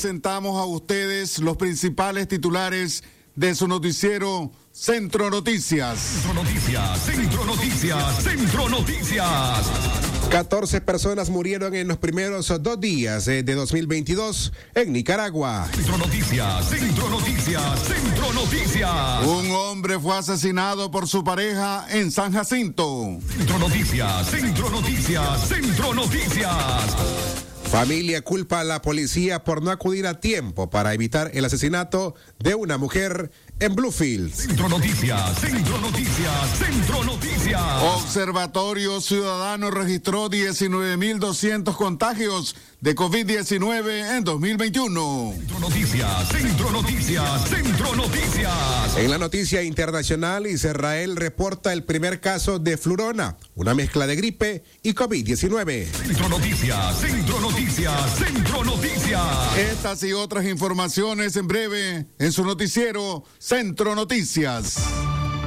presentamos a ustedes los principales titulares de su noticiero Centro Noticias. Centro Noticias, Centro Noticias, Centro Noticias. 14 personas murieron en los primeros dos días de 2022 en Nicaragua. Centro Noticias, Centro Noticias, Centro Noticias. Un hombre fue asesinado por su pareja en San Jacinto. Centro Noticias, Centro Noticias, Centro Noticias. Familia culpa a la policía por no acudir a tiempo para evitar el asesinato de una mujer en Bluefield. Centro Noticias, Centro Noticias, Centro Noticias. Observatorio Ciudadano registró 19.200 contagios de COVID-19 en 2021. Centro Noticias, Centro Noticias, Centro Noticias. En la noticia internacional, Israel reporta el primer caso de flurona, una mezcla de gripe y COVID-19. Centro Noticias, Centro Noticias, Centro Noticias. Estas y otras informaciones en breve en su noticiero Centro Noticias.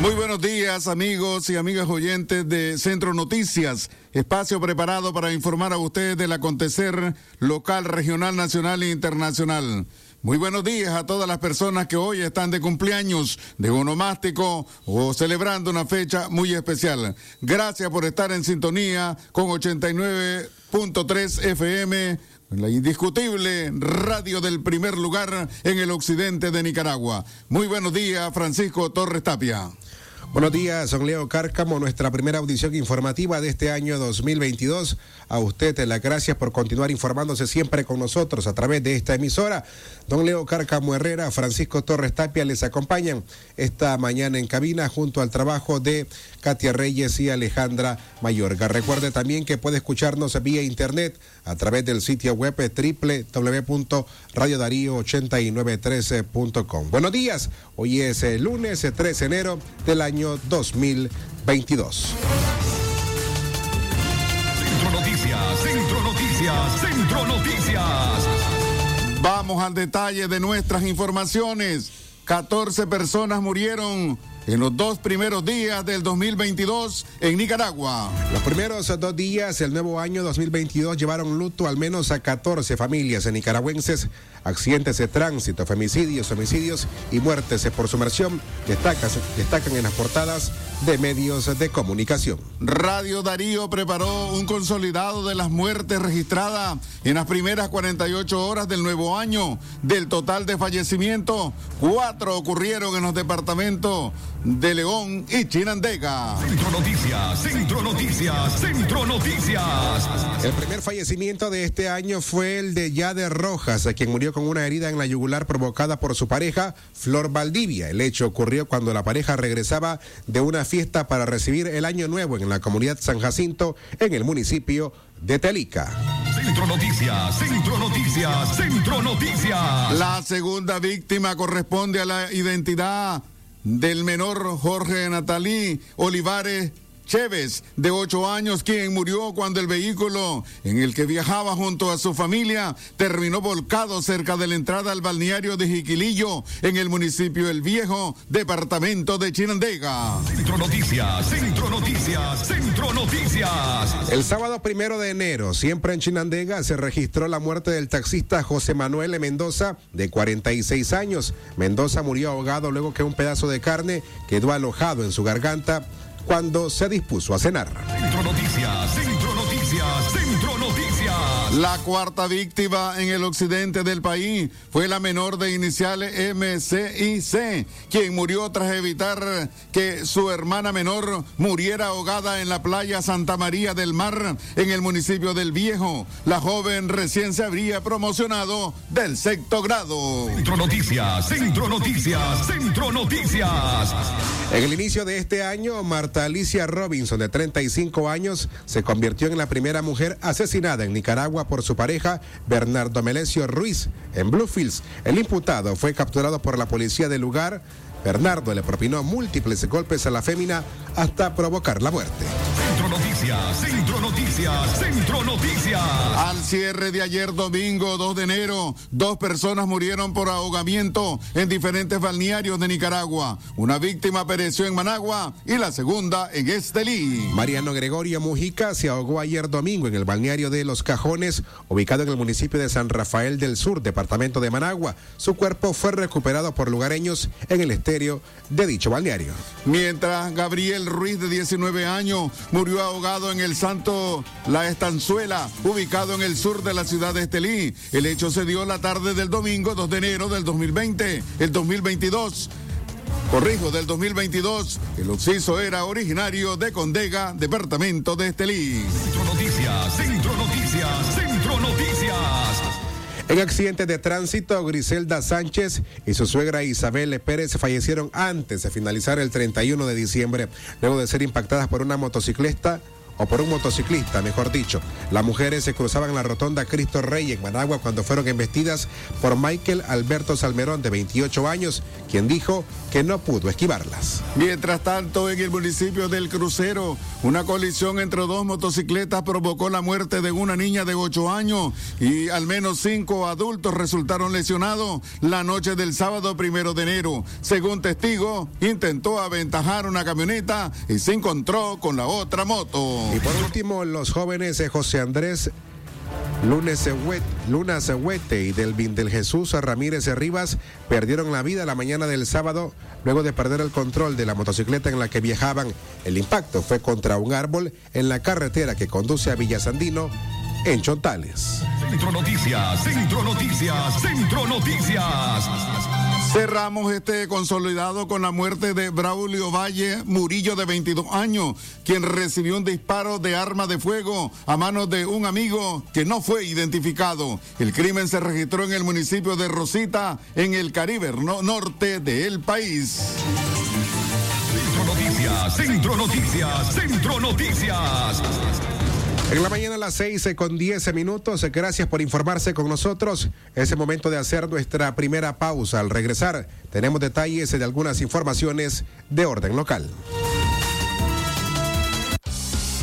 Muy buenos días amigos y amigas oyentes de Centro Noticias, espacio preparado para informar a ustedes del acontecer local, regional, nacional e internacional. Muy buenos días a todas las personas que hoy están de cumpleaños, de onomástico o celebrando una fecha muy especial. Gracias por estar en sintonía con 89.3 FM la indiscutible radio del primer lugar en el occidente de Nicaragua. Muy buenos días, Francisco Torres Tapia. Buenos días, don Leo Cárcamo, nuestra primera audición informativa de este año 2022. A usted las gracias por continuar informándose siempre con nosotros a través de esta emisora. Don Leo Cárcamo Herrera, Francisco Torres Tapia les acompañan esta mañana en cabina junto al trabajo de Katia Reyes y Alejandra Mayorga. Recuerde también que puede escucharnos vía internet a través del sitio web www.radiodarío8913.com. Buenos días, hoy es el lunes 3 de enero del año 2022. Centro Noticias, Centro Noticias, Centro Noticias. Vamos al detalle de nuestras informaciones. 14 personas murieron en los dos primeros días del 2022 en Nicaragua. Los primeros dos días del nuevo año 2022 llevaron luto al menos a 14 familias nicaragüenses. Accidentes de tránsito, femicidios, homicidios y muertes por sumersión destacan, destacan en las portadas de medios de comunicación. Radio Darío preparó un consolidado de las muertes registradas en las primeras 48 horas del nuevo año. Del total de fallecimientos, cuatro ocurrieron en los departamentos de León y Chinandega. Centro Noticias, Centro Noticias, Centro Noticias. El primer fallecimiento de este año fue el de Yade Rojas, quien murió con una herida en la yugular provocada por su pareja, Flor Valdivia. El hecho ocurrió cuando la pareja regresaba de una fiesta para recibir el año nuevo en la comunidad San Jacinto, en el municipio de Telica. Centro Noticias, Centro Noticias, Centro Noticias. La segunda víctima corresponde a la identidad del menor Jorge Natalí Olivares Chévez, de ocho años, quien murió cuando el vehículo en el que viajaba junto a su familia terminó volcado cerca de la entrada al balneario de Jiquilillo, en el municipio El Viejo, departamento de Chinandega. Centro Noticias, Centro Noticias, Centro Noticias. El sábado primero de enero, siempre en Chinandega, se registró la muerte del taxista José Manuel Mendoza, de 46 años. Mendoza murió ahogado luego que un pedazo de carne quedó alojado en su garganta cuando se dispuso a cenar. La cuarta víctima en el occidente del país fue la menor de iniciales MCIC, quien murió tras evitar que su hermana menor muriera ahogada en la playa Santa María del Mar, en el municipio del Viejo. La joven recién se habría promocionado del sexto grado. Centro Noticias, Centro Noticias, Centro Noticias. En el inicio de este año, Marta Alicia Robinson, de 35 años, se convirtió en la primera mujer asesinada en Nicaragua por su pareja, Bernardo Melesio Ruiz, en Bluefields. El imputado fue capturado por la policía del lugar. Bernardo le propinó múltiples golpes a la fémina hasta provocar la muerte. Centro Noticias, Centro Noticias, Centro Noticias. Al cierre de ayer domingo 2 de enero, dos personas murieron por ahogamiento en diferentes balnearios de Nicaragua. Una víctima pereció en Managua y la segunda en Estelí. Mariano Gregorio Mujica se ahogó ayer domingo en el balneario de Los Cajones, ubicado en el municipio de San Rafael del Sur, departamento de Managua. Su cuerpo fue recuperado por lugareños en el estéreo de dicho balneario. Mientras Gabriel Ruiz, de 19 años, murió ahogado en el Santo La Estanzuela, ubicado en el sur de la ciudad de Estelí. El hecho se dio la tarde del domingo 2 de enero del 2020, el 2022. Corrijo, del 2022. El occiso era originario de Condega, departamento de Estelí. Centro Noticias, Centro Noticias, Centro Noticias. En accidente de tránsito, Griselda Sánchez y su suegra Isabel Pérez fallecieron antes de finalizar el 31 de diciembre, luego de ser impactadas por una motociclista o por un motociclista, mejor dicho. Las mujeres se cruzaban en la rotonda Cristo Rey en Managua cuando fueron embestidas por Michael Alberto Salmerón, de 28 años, quien dijo que no pudo esquivarlas. Mientras tanto, en el municipio del Crucero, una colisión entre dos motocicletas provocó la muerte de una niña de 8 años y al menos cinco adultos resultaron lesionados la noche del sábado primero de enero. Según testigo, intentó aventajar una camioneta y se encontró con la otra moto. Y por último, los jóvenes José Andrés Luna Cehuete y Delvin del Jesús Ramírez Rivas perdieron la vida la mañana del sábado luego de perder el control de la motocicleta en la que viajaban. El impacto fue contra un árbol en la carretera que conduce a Villasandino en Chontales. Centro Noticias, Centro Noticias, Centro Noticias. Cerramos este consolidado con la muerte de Braulio Valle Murillo, de 22 años, quien recibió un disparo de arma de fuego a manos de un amigo que no fue identificado. El crimen se registró en el municipio de Rosita, en el Caribe no- norte del país. Centro Noticias, Centro Noticias, Centro Noticias. En la mañana a las 6 con 10 minutos. Gracias por informarse con nosotros. Es el momento de hacer nuestra primera pausa. Al regresar, tenemos detalles de algunas informaciones de orden local.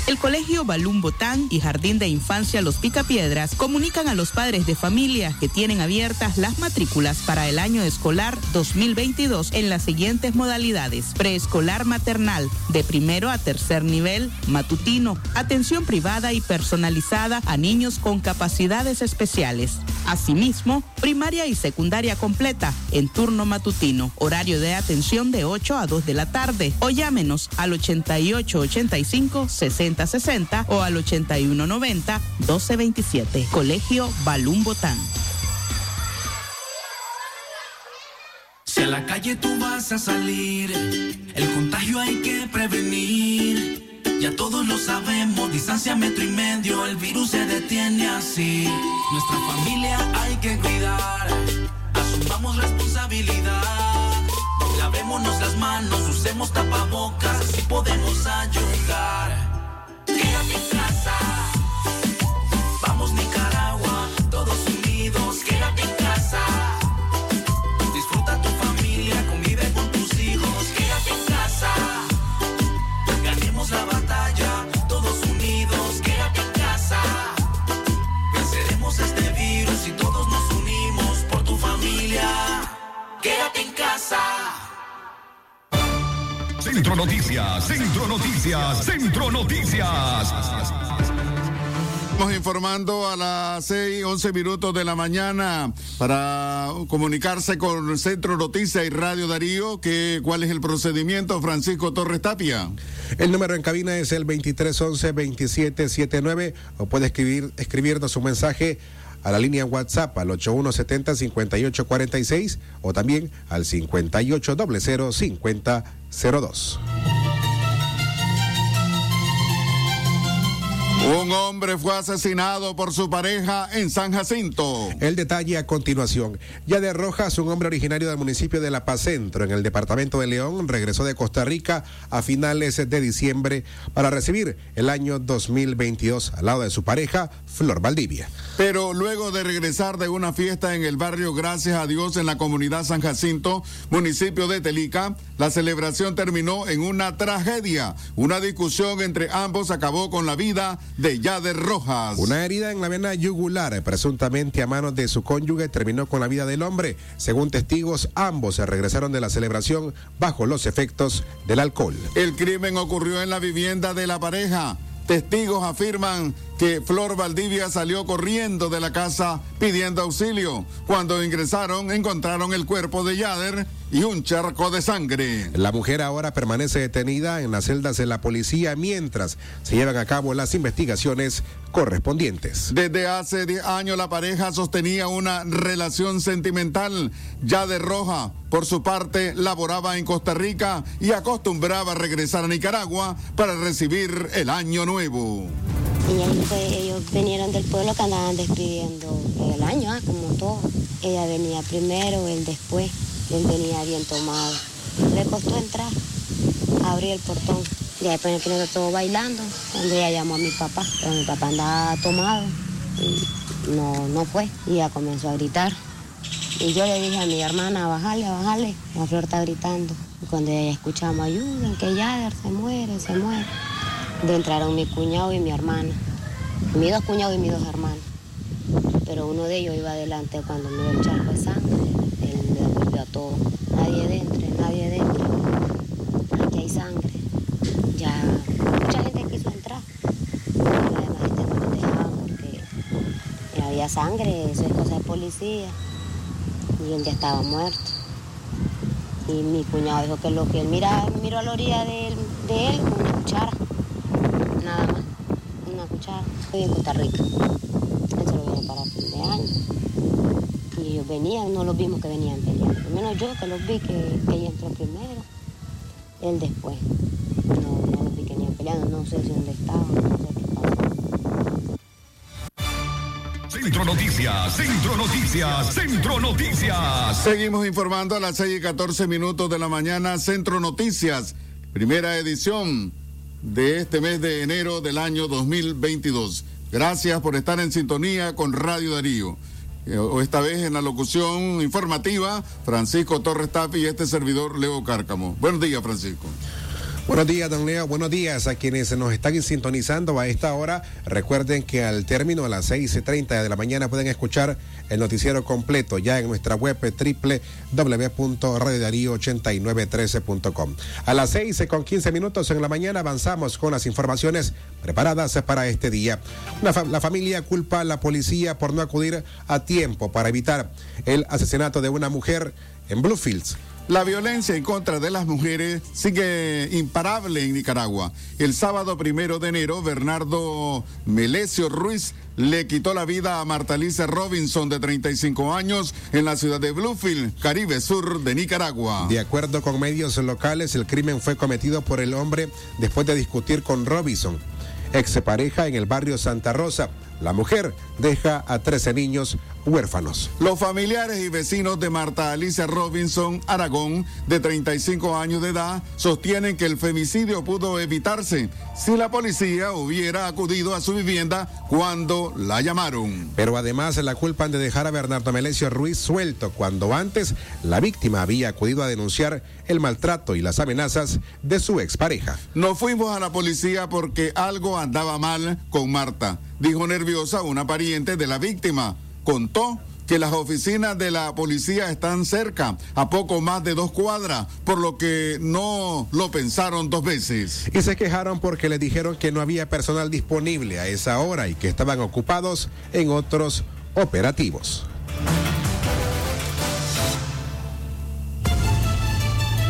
El Colegio Balún Botán y Jardín de Infancia Los Picapiedras comunican a los padres de familia que tienen abiertas las matrículas para el año escolar 2022 en las siguientes modalidades. Preescolar maternal, de primero a tercer nivel, matutino, atención privada y personalizada a niños con capacidades especiales. Asimismo, primaria y secundaria completa en turno matutino, horario de atención de 8 a 2 de la tarde o llámenos al 8885 6060 o al 8190 1227. Colegio Balún Botán. Si a la calle tú vas a salir, el contagio hay que prevenir. Ya todos lo sabemos, distancia metro y medio, el virus se detiene así. Nuestra familia hay que cuidar, asumamos responsabilidad. Lavémonos las manos, usemos tapabocas, así podemos ayudar. Quédate en casa, vamos Nicaragua, Centro Noticias, Centro Noticias, Centro Noticias. Estamos informando a las 6, 11 minutos de la mañana para comunicarse con el Centro Noticias y Radio Darío. Que, ¿Cuál es el procedimiento, Francisco Torres Tapia? El número en cabina es el 2311-2779 o puede escribir, escribirnos un mensaje a la línea WhatsApp al 8170-5846 o también al 5800-5002. Un hombre fue asesinado por su pareja en San Jacinto. El detalle a continuación. Ya de Rojas, un hombre originario del municipio de La Paz Centro, en el departamento de León, regresó de Costa Rica a finales de diciembre para recibir el año 2022 al lado de su pareja, Flor Valdivia. Pero luego de regresar de una fiesta en el barrio Gracias a Dios en la comunidad San Jacinto, municipio de Telica, la celebración terminó en una tragedia. Una discusión entre ambos acabó con la vida de Yader Rojas. Una herida en la vena yugular, presuntamente a manos de su cónyuge, terminó con la vida del hombre. Según testigos, ambos se regresaron de la celebración bajo los efectos del alcohol. El crimen ocurrió en la vivienda de la pareja. Testigos afirman que Flor Valdivia salió corriendo de la casa pidiendo auxilio. Cuando ingresaron encontraron el cuerpo de Yader y un charco de sangre. La mujer ahora permanece detenida en las celdas de la policía mientras se llevan a cabo las investigaciones correspondientes. Desde hace 10 años la pareja sostenía una relación sentimental. Yader Roja, por su parte, laboraba en Costa Rica y acostumbraba a regresar a Nicaragua para recibir el año nuevo. Y ellos vinieron del pueblo que andaban despidiendo el año, ah, como todo. Ella venía primero, él después. Él venía bien tomado. Le costó entrar, abrí el portón. Y después me todo bailando. Cuando ella llamó a mi papá, pero mi papá andaba tomado y no, no fue. Y ella comenzó a gritar. Y yo le dije a mi hermana, bájale, bájale. La flor está gritando. Y cuando ella escuchamos, ayuden, que Yader se muere, se muere. De entraron mi cuñado y mi hermana. Mis dos cuñados y mis dos hermanos. Pero uno de ellos iba adelante cuando me el charco de sangre. Él le devolvió a todo. Nadie dentro, nadie dentro. Aquí hay sangre. Ya mucha gente quiso entrar. Pero la demás gente no me dejaba porque había sangre, eso es cosa de policía. Y él ya estaba muerto. Y mi cuñado dijo que lo que él mira, miró a la orilla de él, de él con una cuchara una cuchara. Estoy en Costa Rica. Él se lo viene para fin de año. Y ellos venían, no los vimos que venían peleando. Al menos yo que los vi que, que ella entró primero, él después. No, no los vi que venían peleando, no sé si dónde estaban, no sé qué pasó. Centro Noticias, Centro Noticias, Centro Noticias. Seguimos informando a las 6 y 14 minutos de la mañana, Centro Noticias, primera edición de este mes de enero del año 2022. Gracias por estar en sintonía con Radio Darío. Eh, esta vez en la locución informativa, Francisco Torres Tapi y este servidor Leo Cárcamo. Buenos días, Francisco. Buenos días, don Leo. Buenos días a quienes nos están sintonizando a esta hora. Recuerden que al término a las 6.30 de la mañana pueden escuchar el noticiero completo ya en nuestra web www.radiodarío8913.com. A las 6 con 15 minutos en la mañana avanzamos con las informaciones preparadas para este día. la familia culpa a la policía por no acudir a tiempo para evitar el asesinato de una mujer en Bluefields. La violencia en contra de las mujeres sigue imparable en Nicaragua. El sábado primero de enero, Bernardo Melesio Ruiz le quitó la vida a Marta Lisa Robinson, de 35 años, en la ciudad de Bluefield, Caribe Sur de Nicaragua. De acuerdo con medios locales, el crimen fue cometido por el hombre después de discutir con Robinson, ex pareja en el barrio Santa Rosa. La mujer deja a 13 niños huérfanos. Los familiares y vecinos de Marta Alicia Robinson Aragón, de 35 años de edad, sostienen que el femicidio pudo evitarse si la policía hubiera acudido a su vivienda cuando la llamaron. Pero además la culpan de dejar a Bernardo Melesio Ruiz suelto cuando antes la víctima había acudido a denunciar el maltrato y las amenazas de su expareja. No fuimos a la policía porque algo andaba mal con Marta, dijo nerviosa una pariente de la víctima contó que las oficinas de la policía están cerca, a poco más de dos cuadras, por lo que no lo pensaron dos veces. Y se quejaron porque le dijeron que no había personal disponible a esa hora y que estaban ocupados en otros operativos.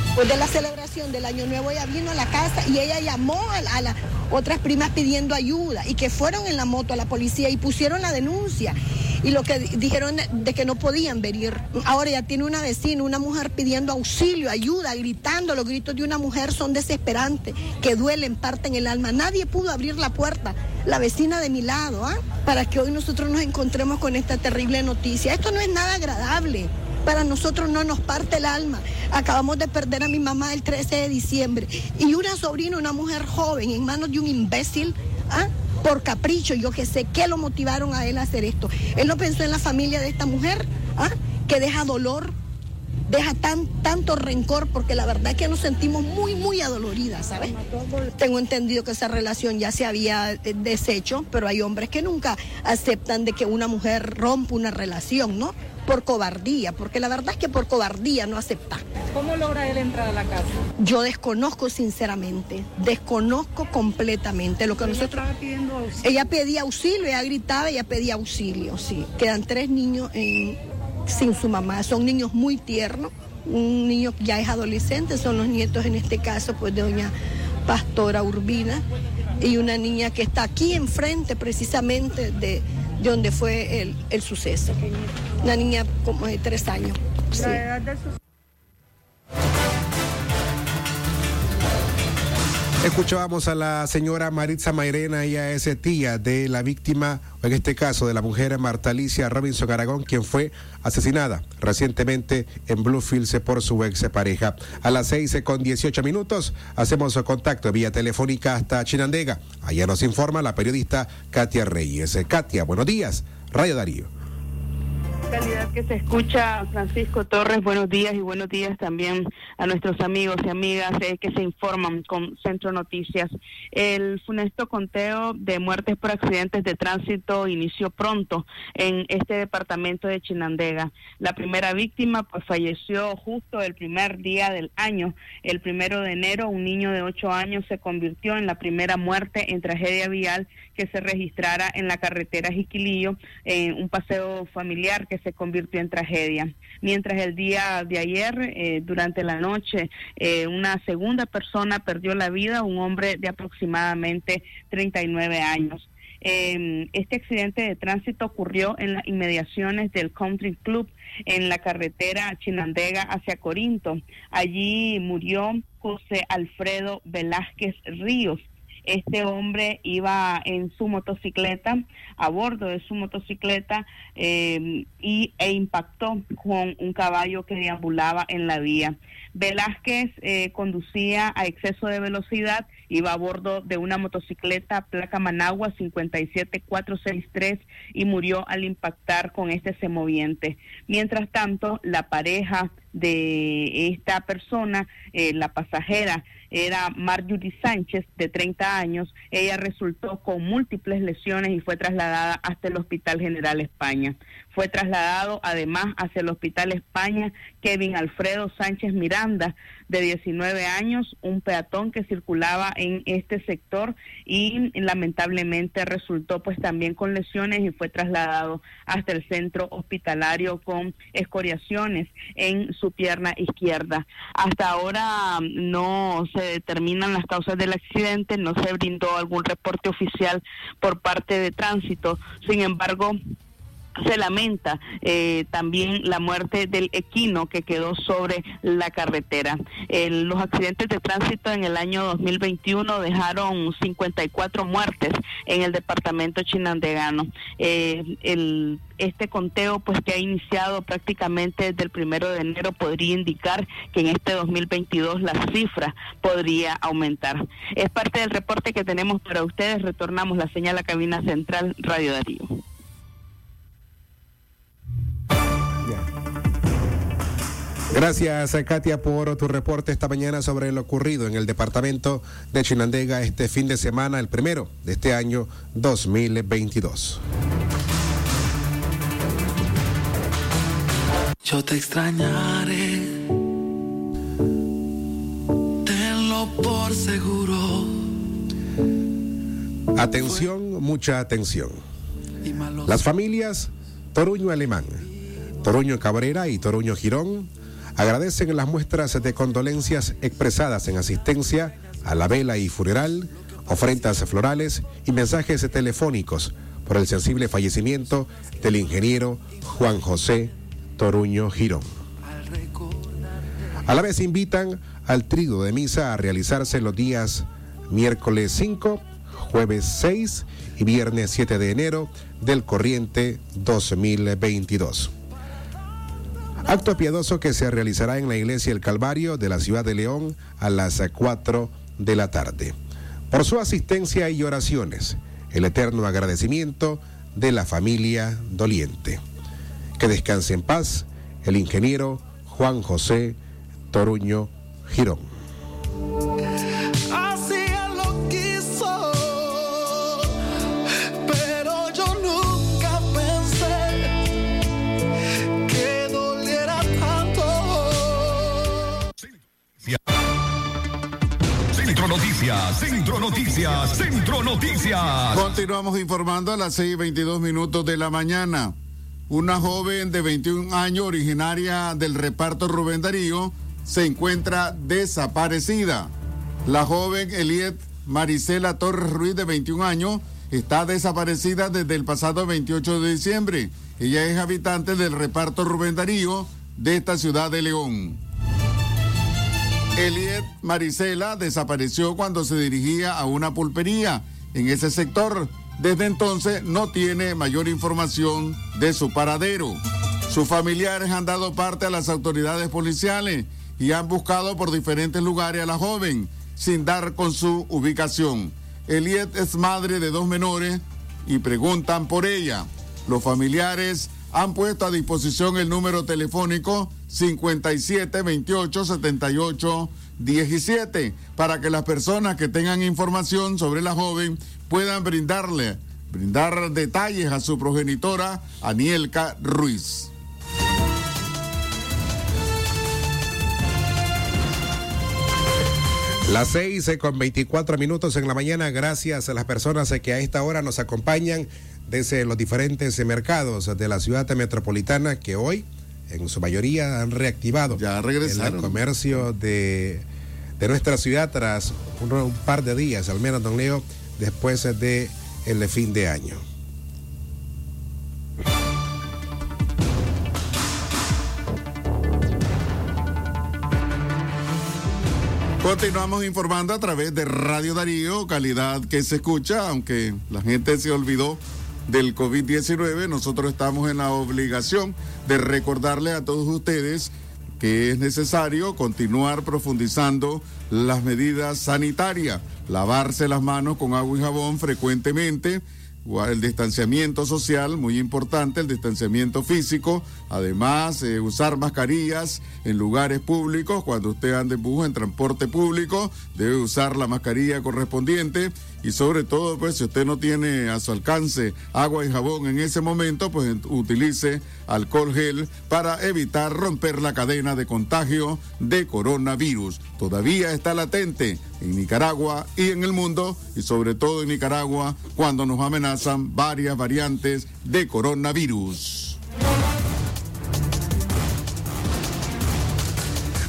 Después de la celebración del Año Nuevo ella vino a la casa y ella llamó a, las otras primas pidiendo ayuda y que fueron en la moto a la policía y pusieron la denuncia y lo que dijeron de que no podían venir. Ahora ya tiene una vecina, una mujer pidiendo auxilio, ayuda, gritando. Los gritos de una mujer son desesperantes, que duelen, parten el alma. Nadie pudo abrir la puerta, la vecina de mi lado, ¿ah? para que hoy nosotros nos encontremos con esta terrible noticia. Esto no es nada agradable para nosotros no nos parte el alma. Acabamos de perder a mi mamá el 13 de diciembre y una sobrina, una mujer joven, en manos de un imbécil, ¿ah? por capricho, yo que sé, ¿qué lo motivaron a él a hacer esto? Él no pensó en la familia de esta mujer, ¿ah? que deja dolor, deja tan, tanto rencor, porque la verdad es que nos sentimos muy, muy adoloridas, ¿sabes? Tengo entendido que esa relación ya se había deshecho, pero hay hombres que nunca aceptan de que una mujer rompa una relación, ¿no? por cobardía, porque la verdad es que por cobardía no acepta. ¿Cómo logra él entrar a la casa? Yo desconozco sinceramente, desconozco completamente lo que nosotros... Estaba pidiendo auxilio. Ella pedía auxilio, ella gritaba, ella pedía auxilio, sí. Quedan tres niños sin su mamá, son niños muy tiernos, un niño que ya es adolescente, son los nietos en este caso pues de doña Pastora Urbina y una niña que está aquí enfrente precisamente de, de donde fue el, el suceso. Una niña como de tres años. Sí. Escuchábamos a la señora Maritza Mairena, ella es tía de la víctima, en este caso de la mujer Marta Alicia Robinson Aragón, quien fue asesinada recientemente en Bluefields por su ex pareja. A las seis con 18 minutos hacemos contacto vía telefónica hasta Chinandega. Allá nos informa la periodista Katia Reyes. Katia, buenos días. Radio Darío calidad que se escucha, Francisco Torres, buenos días y buenos días también a nuestros amigos y amigas eh, que se informan con Centro Noticias. El funesto conteo de muertes por accidentes de tránsito inició pronto en este departamento de Chinandega. La primera víctima pues falleció justo el primer día del año, el primero de enero, un niño de ocho años se convirtió en la primera muerte en tragedia vial que se registrara en la carretera Jiquilillo, en un paseo familiar que se convirtió en tragedia. Mientras el día de ayer, eh, durante la noche, eh, una segunda persona perdió la vida, un hombre de aproximadamente 39 años. Eh, este accidente de tránsito ocurrió en las inmediaciones del Country Club en la carretera Chinandega hacia Corinto. Allí murió José Alfredo Velázquez Ríos, este hombre iba en su motocicleta, a bordo de su motocicleta, eh, y, e impactó con un caballo que deambulaba en la vía. Velázquez eh, conducía a exceso de velocidad, iba a bordo de una motocicleta placa Managua 57463 y murió al impactar con este semoviente. Mientras tanto, la pareja de esta persona, eh, la pasajera, era Marjorie Sánchez, de 30 años. Ella resultó con múltiples lesiones y fue trasladada hasta el Hospital General España. Fue trasladado además hacia el Hospital España Kevin Alfredo Sánchez Miranda, de 19 años, un peatón que circulaba en este sector y lamentablemente resultó pues también con lesiones y fue trasladado hasta el centro hospitalario con escoriaciones en su pierna izquierda. Hasta ahora no se determinan las causas del accidente, no se brindó algún reporte oficial por parte de tránsito. Sin embargo, se lamenta eh, también la muerte del equino que quedó sobre la carretera. los accidentes de tránsito en el año 2021 dejaron 54 muertes en el departamento chinandegano. Eh, el, este conteo pues que ha iniciado prácticamente desde el primero de enero podría indicar que en este 2022 la cifra podría aumentar. Es parte del reporte que tenemos para ustedes. Retornamos la señal a cabina central Radio Darío. Gracias, Katia, por tu reporte esta mañana sobre lo ocurrido en el departamento de Chinandega este fin de semana, el primero de este año 2022. Yo te extrañaré, tenlo por seguro. Atención, mucha atención. Las familias Toruño Alemán, Toruño Cabrera y Toruño Girón agradecen las muestras de condolencias expresadas en asistencia a la vela y funeral, ofrendas florales y mensajes telefónicos por el sensible fallecimiento del ingeniero Juan José Toruño Girón. A la vez invitan al trigo de misa a realizarse los días miércoles 5, jueves 6 y viernes 7 de enero del corriente 2022. Acto piadoso que se realizará en la iglesia El Calvario de la ciudad de León a las 4 de la tarde. Por su asistencia y oraciones, el eterno agradecimiento de la familia doliente. Que descanse en paz el ingeniero Juan José Toruño Girón. Noticias, Centro Noticias, Centro Noticias. Continuamos informando a las 6 y 22 minutos de la mañana. Una joven de 21 años, originaria del reparto Rubén Darío, se encuentra desaparecida. La joven Eliet Marisela Torres Ruiz, de 21 años, está desaparecida desde el pasado 28 de diciembre. Ella es habitante del reparto Rubén Darío de esta ciudad de León. Eliet Marisela desapareció cuando se dirigía a una pulpería en ese sector. Desde entonces no tiene mayor información de su paradero. Sus familiares han dado parte a las autoridades policiales y han buscado por diferentes lugares a la joven sin dar con su ubicación. Eliet es madre de dos menores y preguntan por ella. Los familiares han puesto a disposición el número telefónico 57 28 78 17 para que las personas que tengan información sobre la joven puedan brindarle, brindar detalles a su progenitora Anielka Ruiz. Las seis con 24 minutos en la mañana, gracias a las personas que a esta hora nos acompañan desde los diferentes mercados de la ciudad metropolitana que hoy, en su mayoría, han reactivado ya regresaron. el comercio de, de nuestra ciudad tras un, un, par de días, al menos, don Leo, después de el fin de año. Continuamos informando a través de Radio Darío, calidad que se escucha, aunque la gente se olvidó del COVID-19, nosotros estamos en la obligación de recordarle a todos ustedes que es necesario continuar profundizando las medidas sanitarias, lavarse las manos con agua y jabón frecuentemente, el distanciamiento social, muy importante, el distanciamiento físico, además eh, usar mascarillas en lugares públicos, cuando usted ande en bus, en transporte público, debe usar la mascarilla correspondiente y sobre todo, pues si usted no tiene a su alcance agua y jabón en ese momento, pues utilice alcohol gel para evitar romper la cadena de contagio de coronavirus. Todavía está latente en Nicaragua y en el mundo, y sobre todo en Nicaragua, cuando nos varias variantes de coronavirus.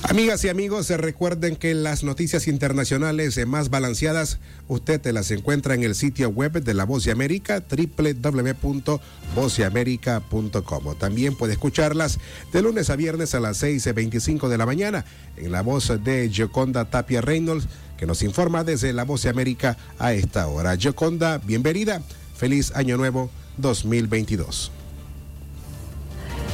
Amigas y amigos, recuerden que las noticias internacionales más balanceadas usted las encuentra en el sitio web de La Voz de América, www.voceamerica.com. También puede escucharlas de lunes a viernes a las 6.25 de la mañana en la voz de Gioconda Tapia Reynolds, que nos informa desde La Voz de América a esta hora. Gioconda, bienvenida. Feliz Año Nuevo 2022.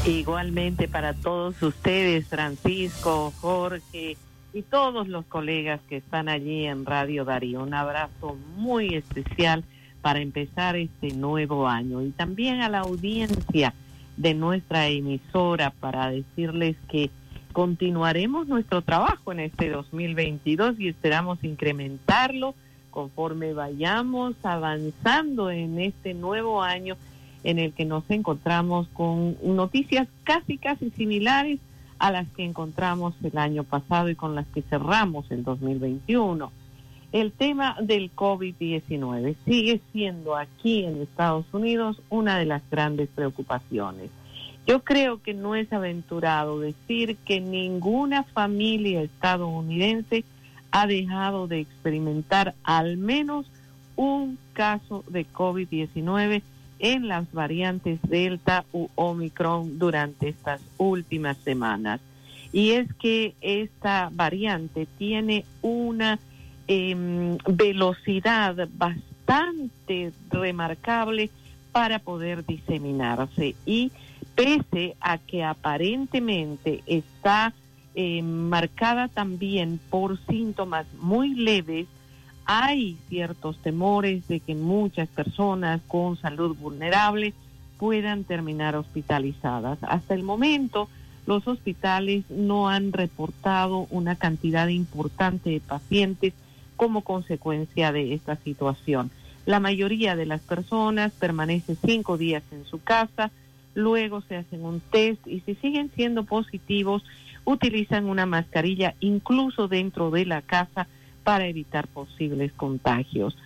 Igualmente para todos ustedes, Francisco, Jorge y todos los colegas que están allí en Radio Darío. Un abrazo muy especial para empezar este nuevo año y también a la audiencia de nuestra emisora para decirles que continuaremos nuestro trabajo en este 2022 y esperamos incrementarlo conforme vayamos avanzando en este nuevo año en el que nos encontramos con noticias casi, casi similares a las que encontramos el año pasado y con las que cerramos el 2021. El tema del COVID-19 sigue siendo aquí en Estados Unidos una de las grandes preocupaciones. Yo creo que no es aventurado decir que ninguna familia estadounidense ha dejado de experimentar al menos un caso de COVID-19 en las variantes Delta u Omicron durante estas últimas semanas. Y es que esta variante tiene una em, velocidad bastante remarcable para poder diseminarse y pese a que aparentemente está marcada también por síntomas muy leves, hay ciertos temores de que muchas personas con salud vulnerable puedan terminar hospitalizadas. Hasta el momento, los hospitales no han reportado una cantidad importante de pacientes como consecuencia de esta situación. La mayoría de las personas permanece cinco días en su casa, luego se hacen un test y si siguen siendo positivos, utilizan una mascarilla incluso dentro de la casa para evitar posibles contagios.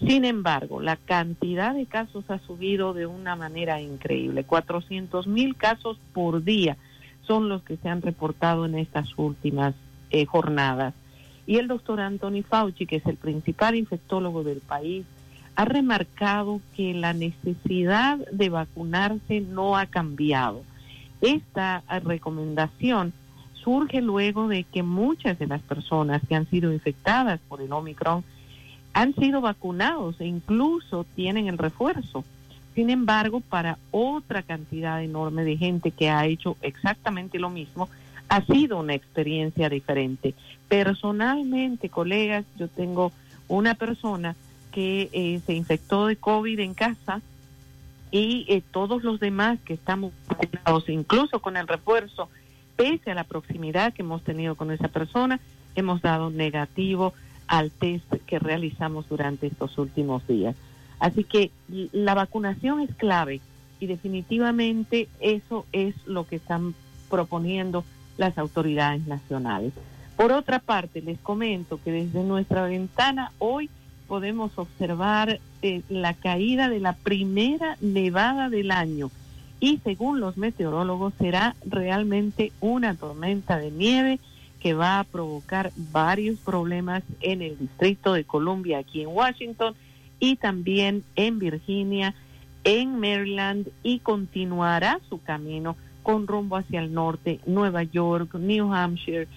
Sin embargo, la cantidad de casos ha subido de una manera increíble. 400 mil casos por día son los que se han reportado en estas últimas eh, jornadas. Y el doctor Anthony Fauci, que es el principal infectólogo del país, ha remarcado que la necesidad de vacunarse no ha cambiado. Esta recomendación surge luego de que muchas de las personas que han sido infectadas por el Omicron han sido vacunados e incluso tienen el refuerzo. Sin embargo, para otra cantidad enorme de gente que ha hecho exactamente lo mismo, ha sido una experiencia diferente. Personalmente, colegas, yo tengo una persona que eh, se infectó de COVID en casa y eh, todos los demás que estamos vacunados, incluso con el refuerzo, pese a la proximidad que hemos tenido con esa persona, hemos dado negativo al test que realizamos durante estos últimos días. Así que la vacunación es clave y definitivamente eso es lo que están proponiendo las autoridades nacionales. Por otra parte, les comento que desde nuestra ventana hoy podemos observar eh, la caída de la primera nevada del año y según los meteorólogos será realmente una tormenta de nieve que va a provocar varios problemas en el Distrito de Columbia aquí en Washington y también en Virginia, en Maryland y continuará su camino con rumbo hacia el norte, Nueva York, New Hampshire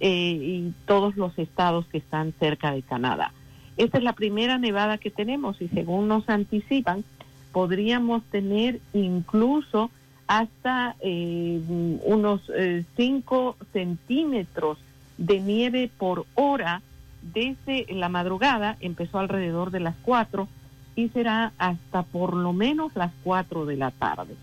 eh, y todos los estados que están cerca de Canadá. Esta es la primera nevada que tenemos y según nos anticipan, podríamos tener incluso hasta eh, unos 5 eh, centímetros de nieve por hora desde la madrugada, empezó alrededor de las 4 y será hasta por lo menos las 4 de la tarde.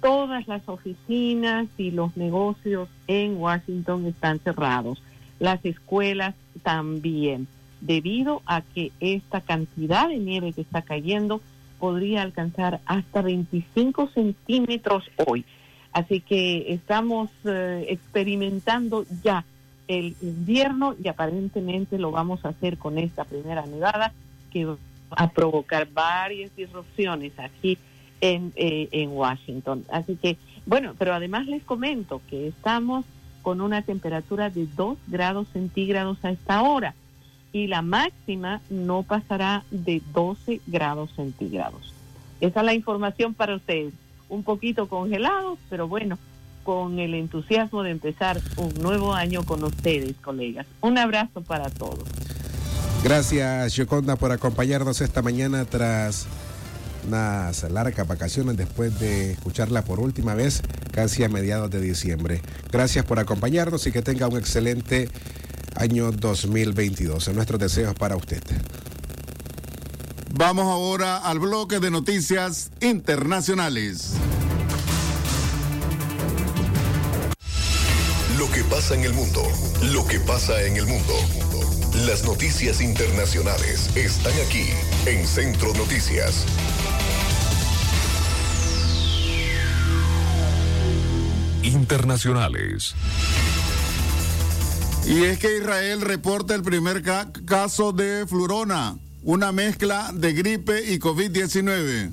Todas las oficinas y los negocios en Washington están cerrados, las escuelas también, debido a que esta cantidad de nieve que está cayendo podría alcanzar hasta 25 centímetros hoy. Así que estamos eh, experimentando ya el invierno y aparentemente lo vamos a hacer con esta primera nevada que va a provocar varias disrupciones aquí en, eh, Washington. Así que, bueno, pero además les comento que estamos con una temperatura de 2 grados centígrados a esta hora y la máxima no pasará de 12 grados centígrados. Esa es la información para ustedes. Un poquito congelados, pero bueno, con el entusiasmo de empezar un nuevo año con ustedes, colegas. Un abrazo para todos. Gracias, Yoconda, por acompañarnos esta mañana tras unas largas vacaciones después de escucharla por última vez casi a mediados de diciembre. Gracias por acompañarnos y que tenga un excelente año 2022. Nuestros deseos para usted. Vamos ahora al bloque de noticias internacionales. Lo que pasa en el mundo, lo que pasa en el mundo. Las noticias internacionales están aquí en Centro Noticias. Internacionales. Y es que Israel reporta el primer caso de flurona, una mezcla de gripe y COVID-19.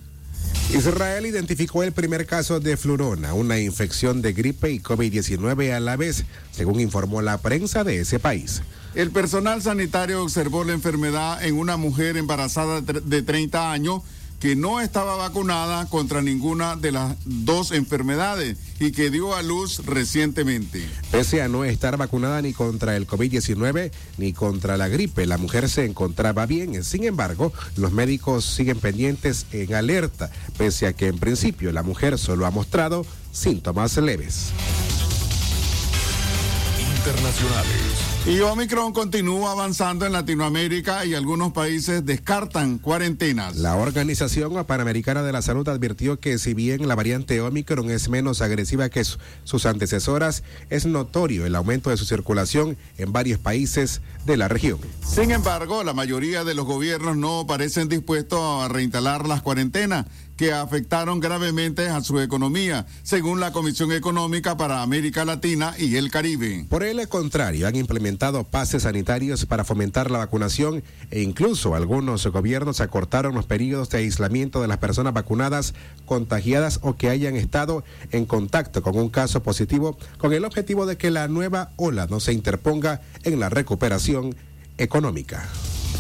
Israel identificó el primer caso de flurona, una infección de gripe y COVID-19 a la vez, según informó la prensa de ese país. El personal sanitario observó la enfermedad en una mujer embarazada de 30 años que no estaba vacunada contra ninguna de las dos enfermedades y que dio a luz recientemente. Pese a no estar vacunada ni contra el COVID-19 ni contra la gripe, la mujer se encontraba bien. Sin embargo, los médicos siguen pendientes en alerta, pese a que en principio la mujer solo ha mostrado síntomas leves. Internacionales. Y Omicron continúa avanzando en Latinoamérica y algunos países descartan cuarentenas. La Organización Panamericana de la Salud advirtió que si bien la variante Omicron es menos agresiva que sus antecesoras, es notorio el aumento de su circulación en varios países de la región. Sin embargo, la mayoría de los gobiernos no parecen dispuestos a reinstalar las cuarentenas que afectaron gravemente a su economía, según la Comisión Económica para América Latina y el Caribe. Por el contrario, han implementado pases sanitarios para fomentar la vacunación e incluso algunos gobiernos acortaron los periodos de aislamiento de las personas vacunadas, contagiadas o que hayan estado en contacto con un caso positivo, con el objetivo de que la nueva ola no se interponga en la recuperación económica.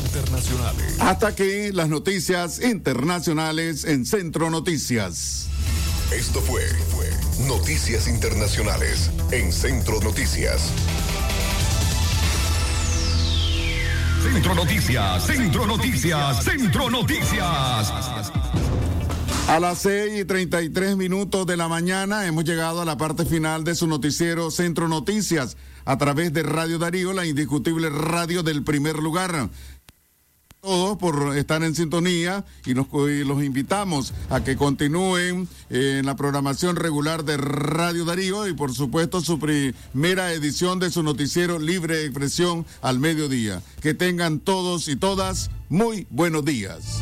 Internacionales. Hasta aquí las noticias internacionales en Centro Noticias. Esto fue, fue Noticias Internacionales en Centro Noticias. Centro Noticias, Centro Noticias, Centro Noticias. A las 6 y 33 minutos de la mañana hemos llegado a la parte final de su noticiero Centro Noticias a través de Radio Darío, la indiscutible radio del primer lugar todos por estar en sintonía y, nos, los invitamos a que continúen en la programación regular de Radio Darío y por supuesto su primera edición de su noticiero Libre Expresión al mediodía. Que tengan todos y todas muy buenos días.